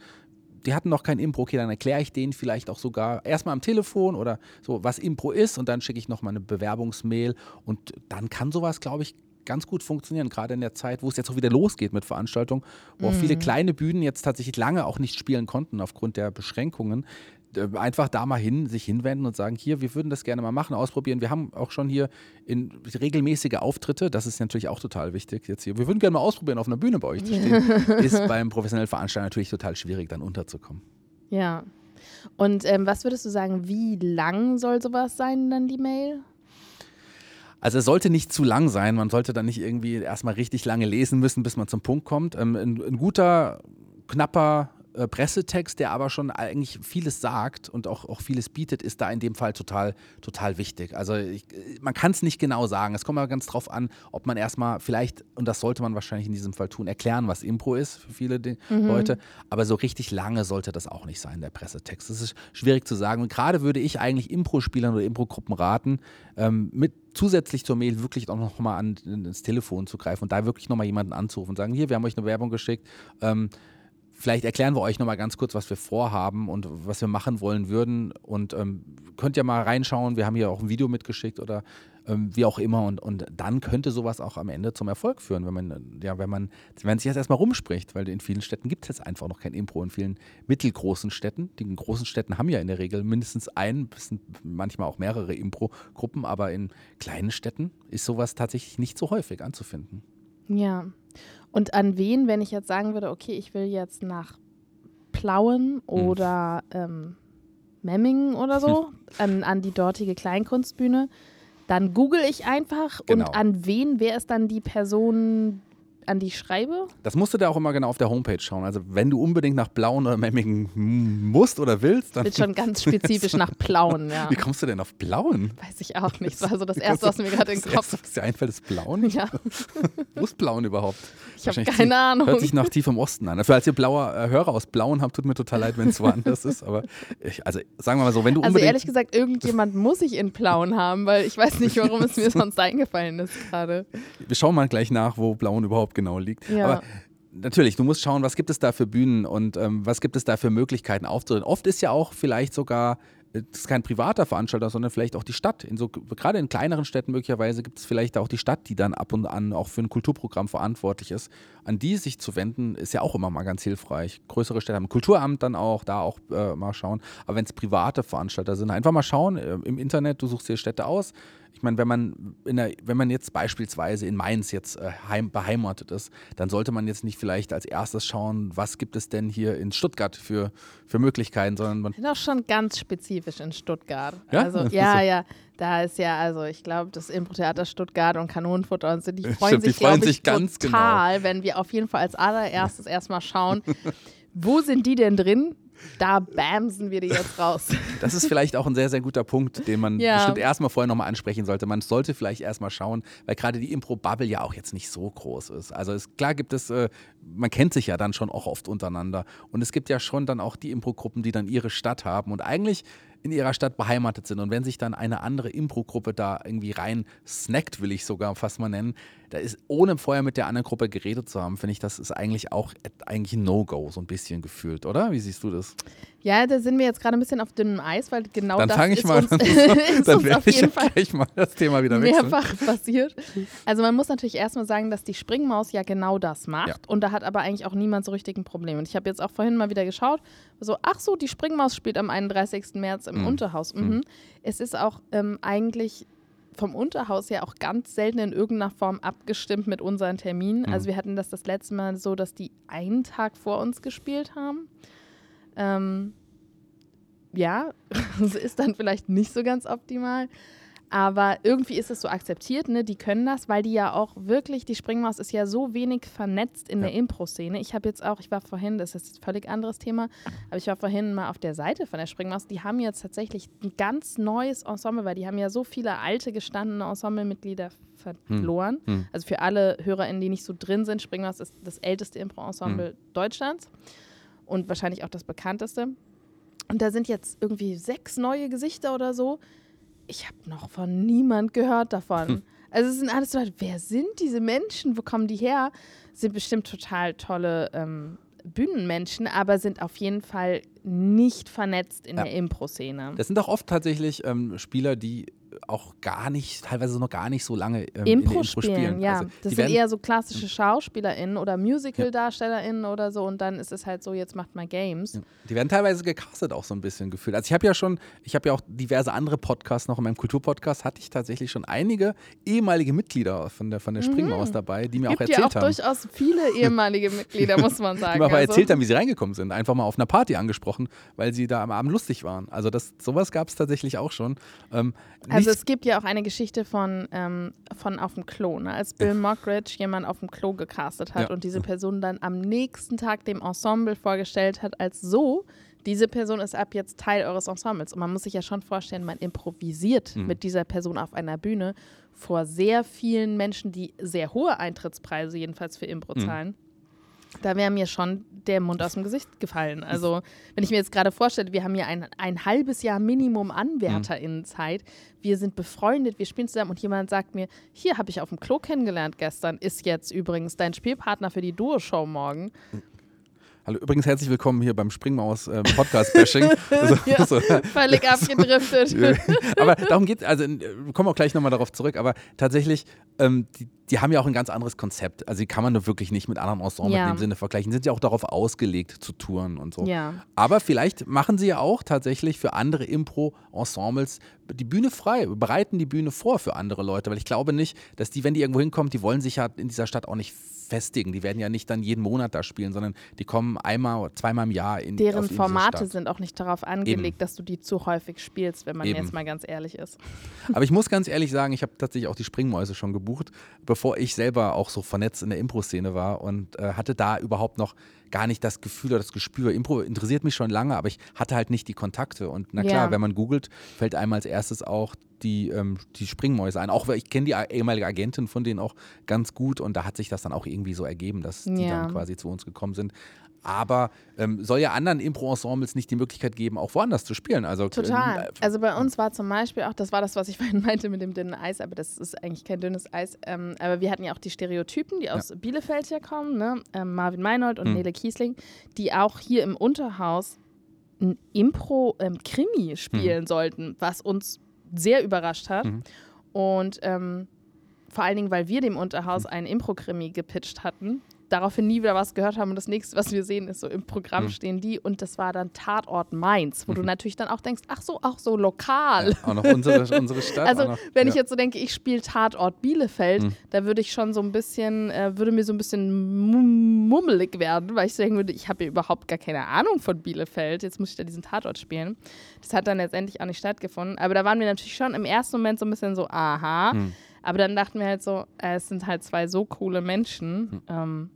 Die hatten noch kein Impro, okay, dann erkläre ich denen vielleicht auch sogar erstmal am Telefon oder so, was Impro ist und dann schicke ich nochmal eine Bewerbungsmail und dann kann sowas, glaube ich, ganz gut funktionieren, gerade in der Zeit, wo es jetzt auch wieder losgeht mit Veranstaltungen, wo auch viele kleine Bühnen jetzt tatsächlich lange auch nicht spielen konnten aufgrund der Beschränkungen. Äh, Einfach da mal hin, sich hinwenden und sagen, hier, wir würden das gerne mal machen, ausprobieren. Wir haben auch schon hier in regelmäßige Auftritte, das ist natürlich auch total wichtig jetzt hier. Wir würden gerne mal ausprobieren, auf einer Bühne bei euch zu stehen. [laughs] ist beim professionellen Veranstalter natürlich total schwierig, dann unterzukommen. Ja. Und ähm, was würdest du sagen, wie lang soll sowas sein, dann die Mail? Also es sollte nicht zu lang sein. Man sollte dann nicht irgendwie erstmal richtig lange lesen müssen, bis man zum Punkt kommt. Ähm, ein, ein guter, knapper äh, Pressetext, der aber schon eigentlich vieles sagt und auch, auch vieles bietet, ist da in dem Fall total, total wichtig. Also ich, man kann es nicht genau sagen. Es kommt aber ganz drauf an, ob man erstmal vielleicht, und das sollte man wahrscheinlich in diesem Fall tun, erklären, was Impro ist für viele die Leute. Aber so richtig lange sollte das auch nicht sein, der Pressetext. Das ist schwierig zu sagen. Und gerade würde ich eigentlich Impro-Spielern oder Impro-Gruppen raten, ähm, mit zusätzlich zur Mail wirklich auch noch mal an ins Telefon zu greifen und da wirklich noch mal jemanden anzurufen und sagen, hier, wir haben euch eine Werbung geschickt. Ähm, Vielleicht erklären wir euch nochmal ganz kurz, was wir vorhaben und was wir machen wollen würden. Und ähm, könnt ja mal reinschauen. Wir haben hier auch ein Video mitgeschickt oder ähm, wie auch immer. Und, und dann könnte sowas auch am Ende zum Erfolg führen, wenn man, ja, wenn man, wenn sich jetzt erstmal rumspricht, weil in vielen Städten gibt es jetzt einfach noch kein Impro. In vielen mittelgroßen Städten. Die großen Städten haben ja in der Regel mindestens ein, manchmal auch mehrere Impro-Gruppen, aber in kleinen Städten ist sowas tatsächlich nicht so häufig anzufinden. Ja. Und an wen, wenn ich jetzt sagen würde, okay, ich will jetzt nach Plauen oder ähm, Memmingen oder so, [laughs] an, an die dortige Kleinkunstbühne, dann google ich einfach Genau. und an wen wäre es dann die Person, an die schreibe? Das musst du da auch immer genau auf der Homepage schauen. Also wenn du unbedingt nach Blauen oder Memmingen musst oder willst, dann Wird schon ganz [laughs] spezifisch nach Plauen, ja. Wie kommst du denn auf Blauen? Weiß ich auch nicht. [laughs] Das war so das Erste, was mir gerade in den Kopf. Erste, was dir einfällt, ist Blauen? Ja, [laughs] Wo ist Blauen überhaupt? ich habe keine tief- Ahnung. Hört sich nach tief im Osten an. Falls ihr blauer äh, Hörer aus Blauen habt, tut mir total leid, wenn es woanders ist. Aber ich, also sagen wir mal so, wenn du Also unbedingt. ehrlich gesagt, irgendjemand muss ich in Plauen haben, weil ich weiß nicht, warum es mir sonst eingefallen ist gerade. wir schauen mal gleich nach, wo Blauen überhaupt genau liegt. Ja. Aber natürlich, du musst schauen, was gibt es da für Bühnen und ähm, was gibt es da für Möglichkeiten aufzutreten. Oft ist ja auch vielleicht sogar, äh, das ist kein privater Veranstalter, sondern vielleicht auch die Stadt. In so, gerade in kleineren Städten möglicherweise gibt es vielleicht auch die Stadt, die dann ab und an auch für ein Kulturprogramm verantwortlich ist. An die sich zu wenden, ist ja auch immer mal ganz hilfreich. Größere Städte haben ein Kulturamt dann auch, da auch äh, mal schauen. Aber wenn es private Veranstalter sind, einfach mal schauen äh, im Internet, du suchst dir Städte aus. Ich meine, wenn man, in der, wenn man jetzt beispielsweise in Mainz jetzt äh, heim, beheimatet ist, dann sollte man jetzt nicht vielleicht als erstes schauen, was gibt es denn hier in Stuttgart für, für Möglichkeiten, sondern man Ich bin auch schon ganz spezifisch in Stuttgart. Ja? Also, [laughs] ja, ja. Da ist ja, also ich glaube, das Impro-Theater Stuttgart und Kanonenfutter und so, die [laughs] freuen Stimmt, die sich, glaube freuen ich, sich ganz genau. total, wenn wir auf jeden Fall als allererstes [laughs] erstmal schauen, wo sind die denn drin? Da bamsen wir die jetzt raus. [laughs] Das ist vielleicht auch ein sehr, sehr guter Punkt, den man Ja. bestimmt erstmal vorher nochmal ansprechen sollte. Man sollte vielleicht erstmal schauen, weil gerade die Impro-Bubble ja auch jetzt nicht so groß ist. Also es, klar gibt es, äh, man kennt sich ja dann schon auch oft untereinander. Und es gibt ja schon dann auch die Impro-Gruppen, die dann ihre Stadt haben und eigentlich in ihrer Stadt beheimatet sind. Und wenn sich dann eine andere Impro-Gruppe da irgendwie rein snackt, will ich sogar fast mal nennen, da ist, ohne vorher mit der anderen Gruppe geredet zu haben, finde ich, das ist eigentlich auch eigentlich ein No-Go, so ein bisschen gefühlt, oder? Wie siehst du das? Ja, da sind wir jetzt gerade ein bisschen auf dünnem Eis, weil genau Dann das fange ich ist mal uns, [laughs] ist Dann uns auf ich jeden Fall gleich mal das Thema wieder wechseln. mehrfach passiert. Also man muss natürlich erstmal sagen, dass die Springmaus ja genau das macht Ja. und da hat aber eigentlich auch niemand so richtig ein Problem. Und ich habe jetzt auch vorhin mal wieder geschaut, so, ach so, die Springmaus spielt am 31. März im Mhm. Unterhaus. Mhm. Es ist auch ähm, eigentlich vom Unterhaus ja auch ganz selten in irgendeiner Form abgestimmt mit unseren Terminen. Mhm. Also wir hatten das das letzte Mal so, dass die einen Tag vor uns gespielt haben. Ähm, ja, [laughs] das ist dann vielleicht nicht so ganz optimal. Aber irgendwie ist es so akzeptiert, ne? Die können das, weil die ja auch wirklich, die Springmaus ist ja so wenig vernetzt in Ja. der Impro-Szene. Ich habe jetzt auch, ich war vorhin, das ist ein völlig anderes Thema, aber ich war vorhin mal auf der Seite von der Springmaus. Die haben jetzt tatsächlich ein ganz neues Ensemble, weil die haben ja so viele alte, gestandene Ensemblemitglieder verloren. Hm. Also für alle HörerInnen, die nicht so drin sind, Springmaus ist das älteste Impro-Ensemble Deutschlands und wahrscheinlich auch das bekannteste. Und da sind jetzt irgendwie sechs neue Gesichter oder so. Ich habe noch von niemand gehört davon. Also es sind alles so, wer sind diese Menschen? Wo kommen die her? Sind bestimmt total tolle ähm, Bühnenmenschen, aber sind auf jeden Fall nicht vernetzt in Ja. der Impro-Szene. Das sind auch oft tatsächlich ähm, Spieler, die auch gar nicht, teilweise noch gar nicht so lange ähm, in der Impro Impro spielen, spielen. ja. Also, das sind eher so klassische SchauspielerInnen oder Musical-DarstellerInnen oder so und dann ist es halt so, jetzt macht mal Games. Die werden teilweise gecastet auch so ein bisschen gefühlt. Also ich habe ja schon, ich habe ja auch diverse andere Podcasts noch in meinem Kulturpodcast, hatte ich tatsächlich schon einige ehemalige Mitglieder von der, von der Springmaus dabei, die mir auch Mhm. Gibt erzählt ja auch haben. durchaus viele [laughs] ehemalige Mitglieder, [laughs] muss man sagen. Die mir auch also. erzählt haben, wie sie reingekommen sind. Einfach mal auf einer Party angesprochen, weil sie da am Abend lustig waren. Also das, sowas gab es tatsächlich auch schon. Ähm, Also es gibt ja auch eine Geschichte von, ähm, von auf dem Klo, ne? als Bill Mockridge jemand auf dem Klo gecastet hat Ja. und diese Person dann am nächsten Tag dem Ensemble vorgestellt hat, als so, diese Person ist ab jetzt Teil eures Ensembles. Und man muss sich ja schon vorstellen, man improvisiert Mhm. mit dieser Person auf einer Bühne vor sehr vielen Menschen, die sehr hohe Eintrittspreise jedenfalls für Impro Mhm. Da wäre mir schon der Mund aus dem Gesicht gefallen. Also, wenn ich mir jetzt gerade vorstelle, wir haben hier ein, ein halbes Jahr Minimum AnwärterInnenzeit. Wir sind befreundet, wir spielen zusammen und jemand sagt mir, hier habe ich auf dem Klo kennengelernt gestern, ist jetzt übrigens dein Spielpartner für die Duo-Show morgen. Hallo, übrigens herzlich willkommen hier beim Springmaus äh, Podcast-Bashing. Also, [laughs] Ja, so, [laughs] völlig [laughs] abgedriftet. Ja. aber darum geht also äh, wir kommen auch gleich nochmal darauf zurück, aber tatsächlich, ähm, die, die haben ja auch ein ganz anderes Konzept. Also die kann man nur wirklich nicht mit anderen Ensembles Ja. in dem Sinne vergleichen. Sind ja auch darauf ausgelegt zu touren und so. Ja. Aber vielleicht machen sie ja auch tatsächlich für andere Impro-Ensembles die Bühne frei, bereiten die Bühne vor für andere Leute, weil ich glaube nicht, dass die, wenn die irgendwo hinkommen, die wollen sich ja in dieser Stadt auch nicht festigen. Die werden ja nicht dann jeden Monat da spielen, sondern die kommen einmal oder zweimal im Jahr in Deren in diese Formate sind auch nicht darauf angelegt, Eben. dass du die zu häufig spielst, wenn man Eben. jetzt mal ganz ehrlich ist. Aber ich muss ganz ehrlich sagen, ich habe tatsächlich auch die Springmäuse schon gebucht, bevor ich selber auch so vernetzt in der Impro-Szene war und äh, hatte da überhaupt noch gar nicht das Gefühl oder das Gespür. Impro interessiert mich schon lange, aber ich hatte halt nicht die Kontakte. Und na klar, Ja. wenn man googelt, fällt einem als erstes auch die, ähm, die Springmäuse ein. Auch weil ich kenne die ehemalige Agentin von denen auch ganz gut und da hat sich das dann auch irgendwie so ergeben, dass die Ja. dann quasi zu uns gekommen sind. Aber ähm, soll ja anderen Impro-Ensembles nicht die Möglichkeit geben, auch woanders zu spielen. Also, Total. äh, Also bei uns war zum Beispiel auch, das war das, was ich [laughs] vorhin meinte mit dem dünnen Eis, aber das ist eigentlich kein dünnes Eis. Ähm, aber wir hatten ja auch die Stereotypen, die aus Bielefeld hier kommen, ne? ähm, Marvin Meinold und Hm. Nele Kiesling, die auch hier im Unterhaus ein Impro-Krimi spielen sollten, was uns sehr überrascht hat. Mhm. Und ähm, vor allen Dingen, weil wir dem Unterhaus Hm. einen Impro-Krimi gepitcht hatten, daraufhin nie wieder was gehört haben und das nächste, was wir sehen, ist so im Programm Mhm. stehen die und das war dann Tatort Mainz, wo du natürlich dann auch denkst, ach so, auch so lokal. auch noch unsere, [laughs] unsere Stadt. Also noch, wenn ja. ich jetzt so denke, ich spiele Tatort Bielefeld, Mhm. da würde ich schon so ein bisschen, äh, würde mir so ein bisschen mum- mummelig werden, weil ich so denken würde, ich habe ja überhaupt gar keine Ahnung von Bielefeld, jetzt muss ich da diesen Tatort spielen. Das hat dann letztendlich auch nicht stattgefunden, aber da waren wir natürlich schon im ersten Moment so ein bisschen so, aha, Mhm. aber dann dachten wir halt so, äh, es sind halt zwei so coole Menschen, Hm. ähm,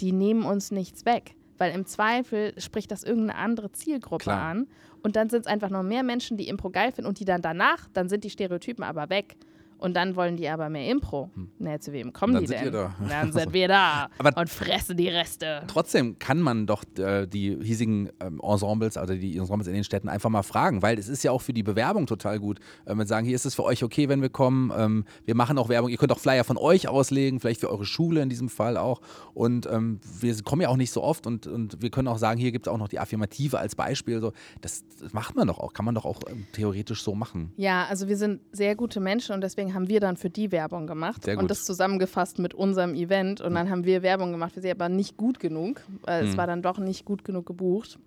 die nehmen uns nichts weg. Weil im Zweifel spricht das irgendeine andere Zielgruppe Klar. an. Und dann sind es einfach noch mehr Menschen, die Impro geil finden und die dann danach, dann sind die Stereotypen aber weg. Und dann wollen die aber mehr Impro. Na, zu wem kommen Dann die sind denn? da. Dann sind wir da [laughs] Aber- und fressen die Reste. Trotzdem kann man doch äh, die hiesigen ähm, Ensembles, also die Ensembles in den Städten, einfach mal fragen, weil es ist ja auch für die Bewerbung total gut. Äh, wenn sagen, hier ist es für euch okay, wenn wir kommen. Ähm, wir machen auch Werbung. Ihr könnt auch Flyer von euch auslegen, vielleicht für eure Schule in diesem Fall auch. Und ähm, wir kommen ja auch nicht so oft und, und wir können auch sagen, hier gibt es auch noch die Affirmative als Beispiel. So, das, das macht man doch auch, kann man doch auch ähm, theoretisch so machen. Ja, also wir sind sehr gute Menschen und deswegen haben wir dann für die Werbung gemacht und das zusammengefasst mit unserem Event und dann haben wir Werbung gemacht für sie, aber nicht gut genug, weil es Mhm. war dann doch nicht gut genug gebucht.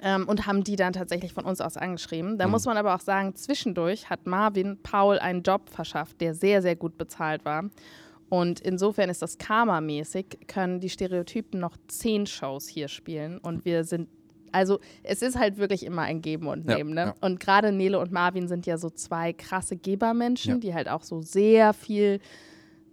Ähm, und haben die dann tatsächlich von uns aus angeschrieben. Da Mhm. muss man aber auch sagen, zwischendurch hat Marvin Paul einen Job verschafft, der sehr, sehr gut bezahlt war. Und insofern ist das Karma-mäßig, können die Stereotypen noch zehn Shows hier spielen. Und wir sind, also es ist halt wirklich immer ein Geben und Ja, Nehmen. Ne? ja. Und gerade Nele und Marvin sind ja so zwei krasse Gebermenschen, Ja. die halt auch so sehr viel.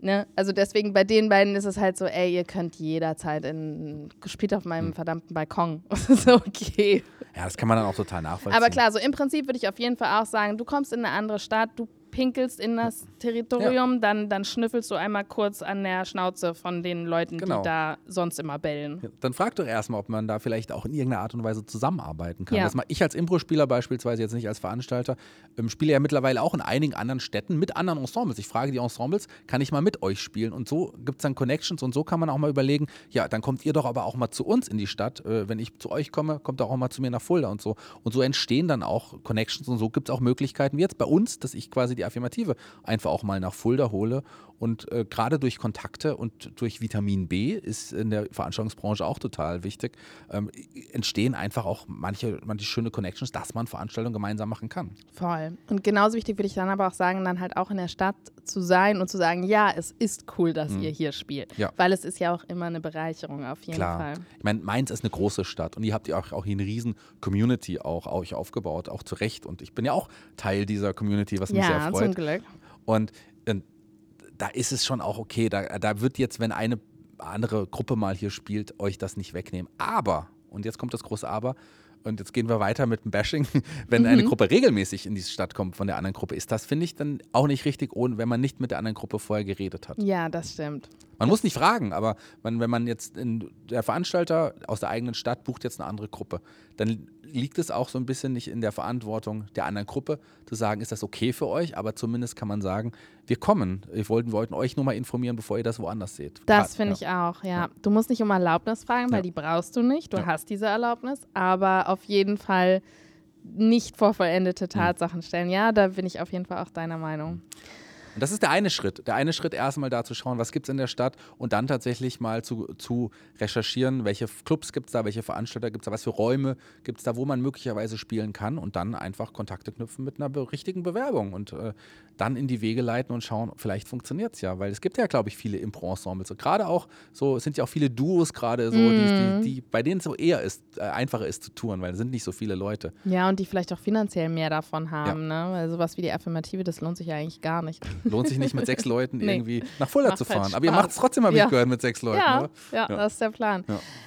Ne? Also deswegen bei den beiden ist es halt so, ey, ihr könnt jederzeit in, spielt auf meinem Hm. verdammten Balkon. [laughs] Das ist okay. Ja, das kann man dann auch total nachvollziehen. Aber klar, so im Prinzip würde ich auf jeden Fall auch sagen, du kommst in eine andere Stadt, du pinkelst in das Territorium, dann, dann schnüffelst du einmal kurz an der Schnauze von den Leuten, Genau. die da sonst immer bellen. Ja, Dann frag doch erstmal, ob man da vielleicht auch in irgendeiner Art und Weise zusammenarbeiten kann. Ja. Das mache ich als Impro-Spieler beispielsweise, jetzt nicht als Veranstalter, ähm, spiele ja mittlerweile auch in einigen anderen Städten mit anderen Ensembles. Ich frage die Ensembles, kann ich mal mit euch spielen? Und so gibt es dann Connections und so kann man auch mal überlegen, ja, dann kommt ihr doch aber auch mal zu uns in die Stadt. Äh, wenn ich zu euch komme, kommt auch mal zu mir nach Fulda und so. Und so entstehen dann auch Connections und so gibt es auch Möglichkeiten, wie jetzt bei uns, dass ich quasi die die Affirmative einfach auch mal nach Fulda hole. Und äh, gerade durch Kontakte und durch Vitamin B ist in der Veranstaltungsbranche auch total wichtig, ähm, entstehen einfach auch manche, manche schöne Connections, dass man Veranstaltungen gemeinsam machen kann. Voll. Und genauso wichtig würde ich dann aber auch sagen, dann halt auch in der Stadt zu sein und zu sagen, ja, es ist cool, dass ihr hier spielt. Ja. Weil es ist ja auch immer eine Bereicherung auf jeden Klar. Fall. Ich meine, Mainz ist eine große Stadt und ihr habt ja auch, auch hier eine riesen Community auch euch aufgebaut, auch zu Recht. Und ich bin ja auch Teil dieser Community, was mich sehr Ja, freut. zum Glück. Und äh, da ist es schon auch okay. Da, da wird jetzt, wenn eine andere Gruppe mal hier spielt, euch das nicht wegnehmen. Aber, und jetzt kommt das große Aber, und jetzt gehen wir weiter mit dem Bashing. [laughs] Wenn eine Gruppe regelmäßig in diese Stadt kommt von der anderen Gruppe, ist das, finde ich, dann auch nicht richtig, ohne, wenn man nicht mit der anderen Gruppe vorher geredet hat. Ja, das stimmt. Man muss nicht fragen, aber man, wenn man jetzt in, der Veranstalter aus der eigenen Stadt bucht jetzt eine andere Gruppe, dann liegt es auch so ein bisschen nicht in der Verantwortung der anderen Gruppe zu sagen, ist das okay für euch, aber zumindest kann man sagen, wir kommen. Wir wollten, wollten euch nur mal informieren, bevor ihr das woanders seht. Das finde ja. ich auch, ja. Du musst nicht um Erlaubnis fragen, weil Ja. die brauchst du nicht. Du Ja. hast diese Erlaubnis, aber auf jeden Fall nicht vor vollendete Tatsachen stellen. Ja, da bin ich auf jeden Fall auch deiner Meinung. Und das ist der eine Schritt. Der eine Schritt erstmal da zu schauen, was gibt es in der Stadt und dann tatsächlich mal zu, zu recherchieren, welche Clubs gibt es da, welche Veranstalter gibt es da, was für Räume gibt es da, wo man möglicherweise spielen kann und dann einfach Kontakte knüpfen mit einer be richtigen Bewerbung und äh, dann in die Wege leiten und schauen, vielleicht funktioniert es ja, weil es gibt ja, glaube ich, viele Impro-Ensembles. Gerade auch so, es sind ja auch viele Duos gerade so, die, die, die, bei denen es so eher ist, äh, einfacher ist zu touren, weil es sind nicht so viele Leute. Ja, und die vielleicht auch finanziell mehr davon haben, ne? Weil sowas wie die Affirmative, das lohnt sich ja eigentlich gar nicht. Lohnt sich nicht mit sechs [laughs] Leuten Nee. irgendwie nach Fulda Macht zu halt fahren. Aber ihr Spaß. macht es trotzdem, habe Ja. ich gehört, mit sechs Leuten, Ja, oder? ja, Ja. das ist der Plan.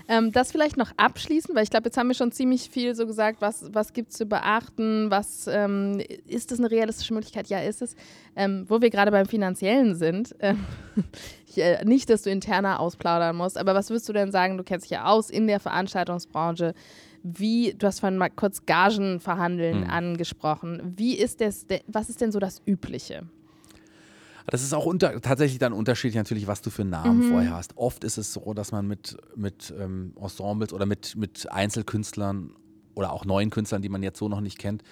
Ähm, das vielleicht noch abschließend, weil ich glaube, jetzt haben wir schon ziemlich viel so gesagt, was, was gibt es zu beachten, was ähm, ist das eine realistische Möglichkeit? Ja, ist es. Ähm, wo wir gerade beim Finanziellen sind, ähm, [laughs] ich, äh, nicht, dass du interner ausplaudern musst, aber was würdest du denn sagen, du kennst dich ja aus in der Veranstaltungsbranche, wie, du hast vorhin mal kurz Gagen verhandeln Mhm. angesprochen, wie ist das, was ist denn so das Übliche? Das ist auch unter, tatsächlich dann unterschiedlich natürlich, was du für Namen Mhm. vorher hast. Oft ist es so, dass man mit, mit ähm, Ensembles oder mit, mit Einzelkünstlern oder auch neuen Künstlern, die man jetzt so noch nicht kennt,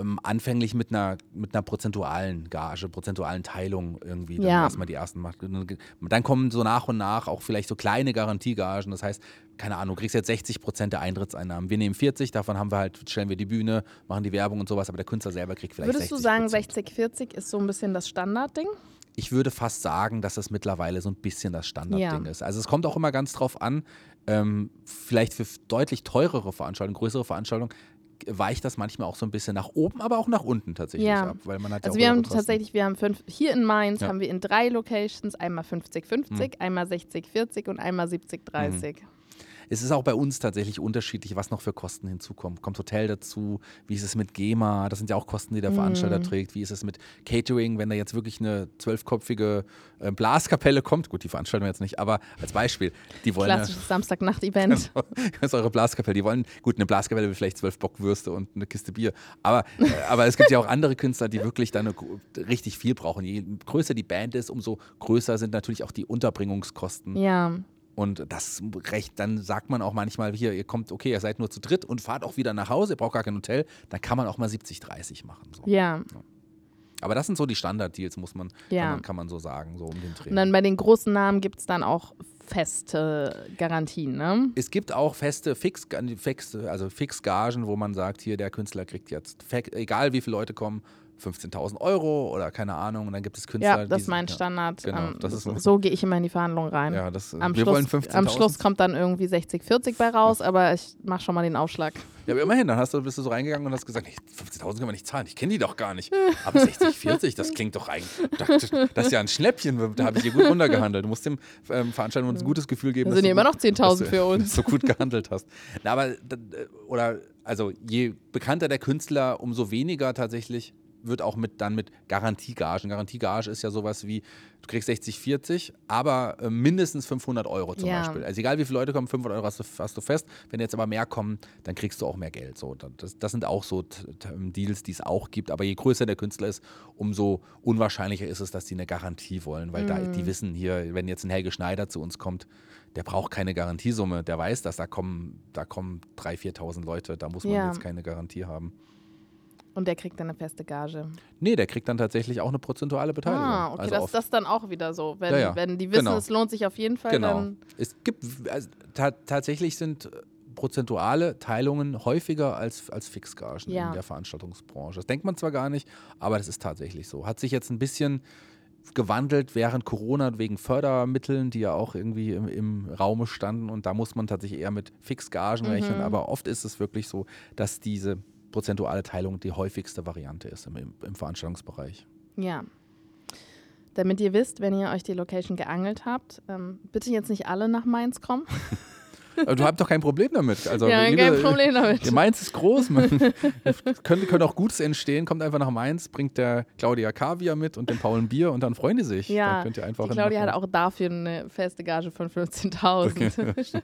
ähm, anfänglich mit einer, mit einer prozentualen Gage, prozentualen Teilung irgendwie dann Ja. erstmal die ersten macht. Dann kommen so nach und nach auch vielleicht so kleine Garantiegagen. Das heißt, keine Ahnung, du kriegst jetzt 60 Prozent der Eintrittseinnahmen. Wir nehmen 40, davon haben wir halt, stellen wir die Bühne, machen die Werbung und sowas, aber der Künstler selber kriegt vielleicht Würdest 60 du sagen, 60-40 ist so ein bisschen das Standardding? ich würde fast sagen, dass das mittlerweile so ein bisschen das Standardding Ja. ist. Also es kommt auch immer ganz drauf an, ähm, vielleicht für deutlich teurere Veranstaltungen, größere Veranstaltungen, weicht das manchmal auch so ein bisschen nach oben, aber auch nach unten tatsächlich Ja. ab. Weil man hat Also ja wir haben tatsächlich, wir haben fünf, hier in Mainz Ja. haben wir in drei Locations einmal 50-50, Hm. einmal 60-40 und einmal 70-30. Es ist auch bei uns tatsächlich unterschiedlich, was noch für Kosten hinzukommen. Kommt Hotel dazu? Wie ist es mit GEMA? Das sind ja auch Kosten, die der Veranstalter Mhm. trägt. Wie ist es mit Catering, wenn da jetzt wirklich eine zwölfköpfige äh, Blaskapelle kommt? Gut, die veranstalten wir jetzt nicht, aber als Beispiel, die wollen Klassisches Samstagnacht-Event. [laughs] Das ist eure Blaskapelle. Die wollen, gut, eine Blaskapelle will vielleicht zwölf Bockwürste und eine Kiste Bier. Aber, äh, aber es gibt ja auch andere Künstler, die wirklich dann richtig viel brauchen. Je größer die Band ist, umso größer sind natürlich auch die Unterbringungskosten. Ja, Und das recht, dann sagt man auch manchmal, hier, ihr kommt, okay, ihr seid nur zu dritt und fahrt auch wieder nach Hause, ihr braucht gar kein Hotel, dann kann man auch mal 70-30 machen. So. ja. Aber das sind so die Standarddeals, muss man, Ja. kann man, kann man so sagen, so um den Dreh. Und dann bei den großen Namen gibt es dann auch feste Garantien, ne? Es gibt auch feste Fix, also Fixgagen, wo man sagt, hier der Künstler kriegt jetzt, egal wie viele Leute kommen, 15.000 Euro oder keine Ahnung. Und dann gibt es Künstler, Ja, das die ist mein Standard. Genau, Ähm, das ist so so. so gehe ich immer in die Verhandlungen rein. Ja, das, Am, wir wollen Schluss, 15.000. am Schluss kommt dann irgendwie 60-40 bei raus, aber ich mache schon mal den Aufschlag. Ja, aber immerhin, dann hast du, bist du so reingegangen und hast gesagt, nee, 15.000 können wir nicht zahlen, ich kenne die doch gar nicht. [laughs] Aber 60, 40, das klingt doch eigentlich, das, das ist ja ein Schnäppchen, da habe ich hier gut runtergehandelt. Du musst dem ähm, Veranstalter ein gutes Gefühl geben, Da dass sind du ja immer noch 10.000 dass du- für uns. [laughs] dass du gut gehandelt hast. Na, aber, oder, also je bekannter der Künstler, umso weniger tatsächlich wird auch mit dann mit Garantiegagen. Garantiegage ist ja sowas wie, du kriegst 60, 40, aber äh, mindestens 500 Euro zum Ja. Beispiel. Also egal wie viele Leute kommen, 500 Euro hast du, hast du fest. Wenn jetzt aber mehr kommen, dann kriegst du auch mehr Geld. So, das, das sind auch so Deals, die es auch gibt. Aber je größer der Künstler ist, umso unwahrscheinlicher ist es, dass die eine Garantie wollen. Weil da, Mhm. die wissen hier, wenn jetzt ein Helge Schneider zu uns kommt, der braucht keine Garantiesumme. Der weiß, dass da kommen, da kommen 3.000, 4.000 Leute. Da muss man Ja. jetzt keine Garantie haben. Und der kriegt dann eine feste Gage. Nee, der kriegt dann tatsächlich auch eine prozentuale Beteiligung. Ah, okay, also das ist das dann auch wieder so. Wenn, Ja, ja, wenn die wissen, genau. es lohnt sich auf jeden Fall, Genau. dann. Es gibt, also, ta tatsächlich sind äh, prozentuale Teilungen häufiger als, als Fixgagen Ja. in der Veranstaltungsbranche. Das denkt man zwar gar nicht, aber das ist tatsächlich so. Hat sich jetzt ein bisschen gewandelt während Corona wegen Fördermitteln, die ja auch irgendwie im, im Raume standen und da muss man tatsächlich eher mit Fixgagen rechnen, Mhm. aber oft ist es wirklich so, dass diese prozentuale Teilung die häufigste Variante ist im, im, Veranstaltungsbereich. Ja. Damit ihr wisst, wenn ihr euch die Location geangelt habt, ähm, bitte jetzt nicht alle nach Mainz kommen. [laughs] Du hast doch kein Problem damit. Also, ja, liebe- kein Problem damit. [laughs] Mainz ist groß. Man, [laughs] könnte, könnte auch Gutes entstehen. Kommt einfach nach Mainz, bringt der Claudia Kaviar mit und den Paul ein Bier und dann freuen die sich. Ja, dann könnt ihr einfach Die Claudia hat auch dafür eine feste Gage von 15.000.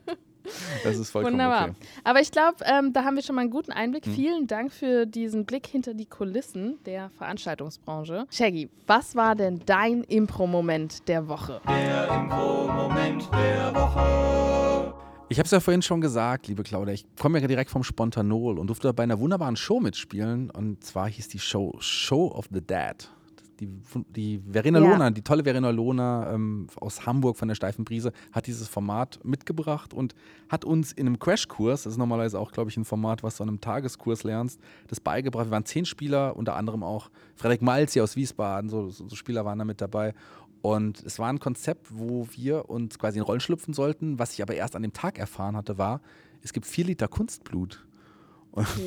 Das ist vollkommen Wunderbar. okay. Aber ich glaube, ähm, da haben wir schon mal einen guten Einblick. Hm. Vielen Dank für diesen Blick hinter die Kulissen der Veranstaltungsbranche. Shaggy, was war denn dein Impro-Moment der Woche? Der Impro-Moment der Woche. Ich habe es ja vorhin schon gesagt, liebe Claudia, ich komme ja direkt vom Spontanol und durfte bei einer wunderbaren Show mitspielen. Und zwar hieß die Show Show of the Dead. Die, die Verena Ja. Lohner, die tolle Verena Lohner ähm, aus Hamburg von der Steifen Brise, hat dieses Format mitgebracht und hat uns in einem Crashkurs, das ist normalerweise auch, glaube ich, ein Format, was du an einem Tageskurs lernst, das beigebracht. Wir waren zehn Spieler, unter anderem auch Frederik Malzi aus Wiesbaden, so, so, so Spieler waren da mit dabei. Und es war ein Konzept, wo wir uns quasi in Rollen schlüpfen sollten. Was ich aber erst an dem Tag erfahren hatte, war, es gibt vier Liter Kunstblut.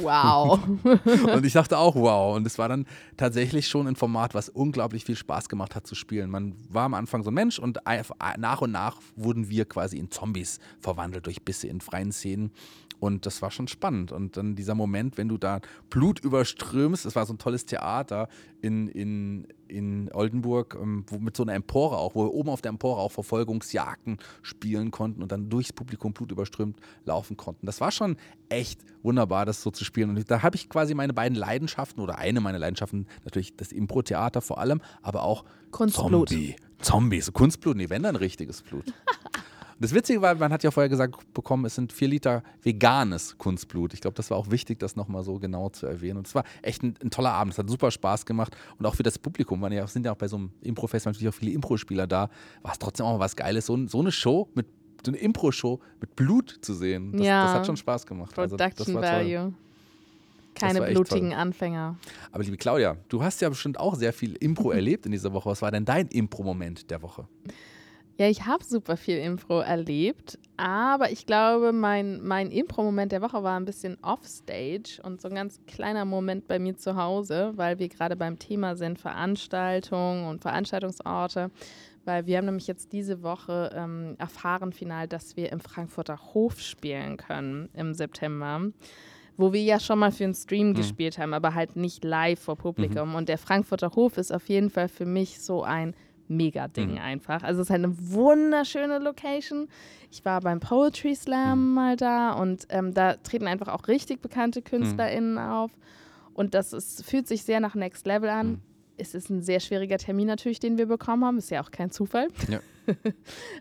Wow. [laughs] Und ich dachte auch, wow. Und es war dann tatsächlich schon ein Format, was unglaublich viel Spaß gemacht hat zu spielen. Man war am Anfang so ein Mensch und nach und nach wurden wir quasi in Zombies verwandelt durch Bisse in freien Szenen. Und das war schon spannend. Und dann dieser Moment, wenn du da Blut überströmst, es war so ein tolles Theater in, in, in Oldenburg, ähm, wo mit so einer Empore auch, wo wir oben auf der Empore auch Verfolgungsjagden spielen konnten und dann durchs Publikum Blut überströmt laufen konnten. Das war schon echt wunderbar, das so zu spielen. Und da habe ich quasi meine beiden Leidenschaften oder eine meiner Leidenschaften, natürlich das Impro-Theater vor allem, aber auch Kunstblut. Zombie. Zombies, Kunstblut, nee, wenn dann richtiges Blut. [laughs] Das Witzige war, man hat ja vorher gesagt bekommen, es sind vier Liter veganes Kunstblut. Ich glaube, das war auch wichtig, das nochmal so genau zu erwähnen. Und es war echt ein, ein toller Abend. Es hat super Spaß gemacht. Und auch für das Publikum, waren ja, sind ja auch bei so einem Impro-Fest natürlich auch viele Impro-Spieler da, war es trotzdem auch mal was Geiles, so, so eine Show mit so eine Impro-Show mit Blut zu sehen. Das, Ja. das hat schon Spaß gemacht. Also, das Production war toll. Value. Keine blutigen Anfänger. Aber liebe Claudia, du hast ja bestimmt auch sehr viel Impro [laughs] erlebt in dieser Woche. Was war denn dein Impro-Moment der Woche? Ja, ich habe super viel Impro erlebt, aber ich glaube, mein, mein Impro-Moment der Woche war ein bisschen offstage und so ein ganz kleiner Moment bei mir zu Hause, weil wir gerade beim Thema sind, Veranstaltungen und Veranstaltungsorte. Weil wir haben nämlich jetzt diese Woche ähm, erfahren final, dass wir im Frankfurter Hof spielen können im September. Wo wir ja schon mal für einen Stream gespielt haben, aber halt nicht live vor Publikum. Und der Frankfurter Hof ist auf jeden Fall für mich so ein Mega-Ding einfach. Also es ist halt eine wunderschöne Location. Ich war beim Poetry Slam mal da und ähm, da treten einfach auch richtig bekannte KünstlerInnen auf. Und das ist, fühlt sich sehr nach Next Level an. Es ist ein sehr schwieriger Termin natürlich, den wir bekommen haben. Ist ja auch kein Zufall. Ja. [laughs]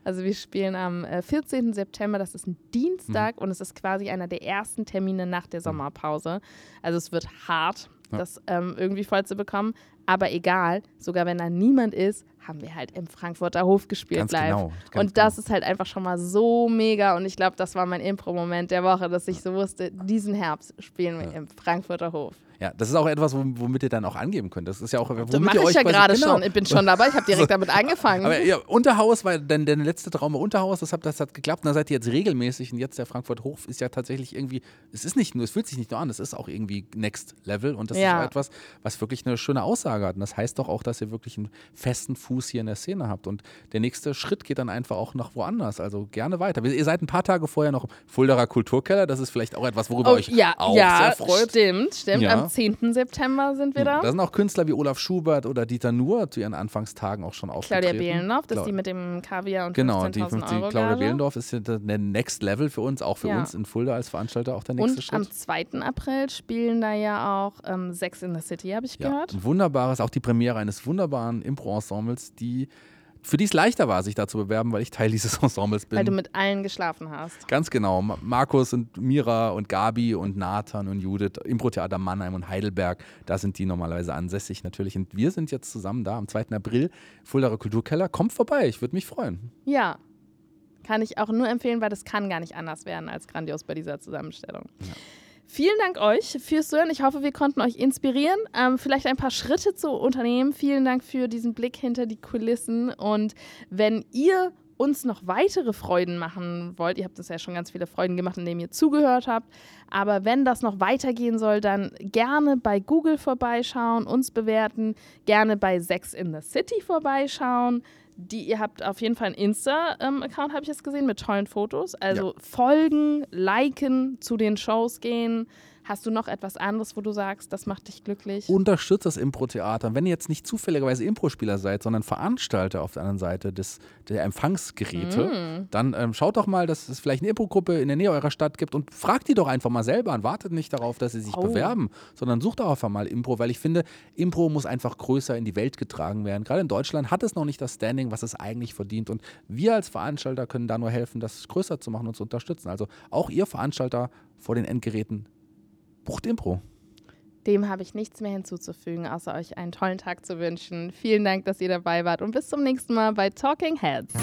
Also wir spielen am äh, 14. September, das ist ein Dienstag und es ist quasi einer der ersten Termine nach der Sommerpause. Also es wird hart, Ja. das ähm, irgendwie voll zu bekommen. Aber egal, sogar wenn da niemand ist, haben wir halt im Frankfurter Hof gespielt Ganz live. genau, und das ist halt einfach schon mal so mega. Und ich glaube, das war mein Impro-Moment der Woche, dass ich so wusste, diesen Herbst spielen wir im Frankfurter Hof. Ja, das ist auch etwas, womit ihr dann auch angeben könnt. Das ist ja auch, womit Das mache ihr ich euch ja gerade genau. schon. Ich bin schon dabei, ich habe direkt [laughs] damit angefangen. Aber ja, Unterhaus, weil denn der letzte Traum war Unterhaus, das hat, das hat geklappt. Und da seid ihr jetzt regelmäßig. Und jetzt der Frankfurt Hof ist ja tatsächlich irgendwie, es ist nicht nur, es fühlt sich nicht nur an, es ist auch irgendwie Next Level. Und das Ja. ist auch etwas, was wirklich eine schöne Aussage hat. Und das heißt doch auch, dass ihr wirklich einen festen Fuß hier in der Szene habt. Und der nächste Schritt geht dann einfach auch nach woanders. Also gerne weiter. Ihr seid ein paar Tage vorher noch im Fuldaer Kulturkeller. Das ist vielleicht auch etwas, worüber Oh, euch ja, auch ja, sehr freut. stimmt, stimmt. Ja. Am 10. September sind wir da. Da sind auch Künstler wie Olaf Schubert oder Dieter Nuhr zu ihren Anfangstagen auch schon aufgetreten. Claudia Behlendorf, das ist die mit dem Kaviar und Genau, die, 15.000 die Euro Claudia. Behlendorf ist ja der Next Level für uns, auch für Ja. uns in Fulda als Veranstalter auch der nächste Und am Schritt. 2. April spielen da ja auch ähm, Sex in the City, habe ich Ja, gehört. ein wunderbares, auch die Premiere eines wunderbaren Impro-Ensembles, die für die es leichter war, sich da zu bewerben, weil ich Teil dieses [laughs] Ensembles bin. Weil du mit allen geschlafen hast. Ganz genau. Ma- Markus und Mira und Gabi und Nathan und Judith, Impro-Theater Mannheim und Heidelberg, da sind die normalerweise ansässig natürlich. Und wir sind jetzt zusammen da am 2. April, Fuldaer Kulturkeller. Kommt vorbei, ich würde mich freuen. Ja. Kann ich auch nur empfehlen, weil das kann gar nicht anders werden als grandios bei dieser Zusammenstellung. Vielen Dank euch fürs Zuhören. Ich hoffe, wir konnten euch inspirieren, ähm, vielleicht ein paar Schritte zu unternehmen. Vielen Dank für diesen Blick hinter die Kulissen. Und wenn ihr uns noch weitere Freuden machen wollt, ihr habt uns ja schon ganz viele Freuden gemacht, indem ihr zugehört habt, aber wenn das noch weitergehen soll, dann gerne bei Google vorbeischauen, uns bewerten, gerne bei Sex in the City vorbeischauen. Die, ihr habt auf jeden Fall einen Insta-Account, habe ich jetzt gesehen, mit tollen Fotos. Also folgen, liken, zu den Shows gehen. Hast du noch etwas anderes, wo du sagst, das macht dich glücklich? Unterstützt das Impro-Theater. Und Wenn ihr jetzt nicht zufälligerweise Impro-Spieler seid, sondern Veranstalter auf der anderen Seite des, der Empfangsgeräte, dann ähm, schaut doch mal, dass es vielleicht eine Impro-Gruppe in der Nähe eurer Stadt gibt und fragt die doch einfach mal selber und wartet nicht darauf, dass sie sich Oh. bewerben, sondern sucht auch einfach mal Impro, weil ich finde, Impro muss einfach größer in die Welt getragen werden. Gerade in Deutschland hat es noch nicht das Standing, was es eigentlich verdient. Und wir als Veranstalter können da nur helfen, das größer zu machen und zu unterstützen. Also auch ihr Veranstalter vor den Endgeräten, bucht Impro. Dem habe ich nichts mehr hinzuzufügen, außer euch einen tollen Tag zu wünschen. Vielen Dank, dass ihr dabei wart und bis zum nächsten Mal bei Talking Heads.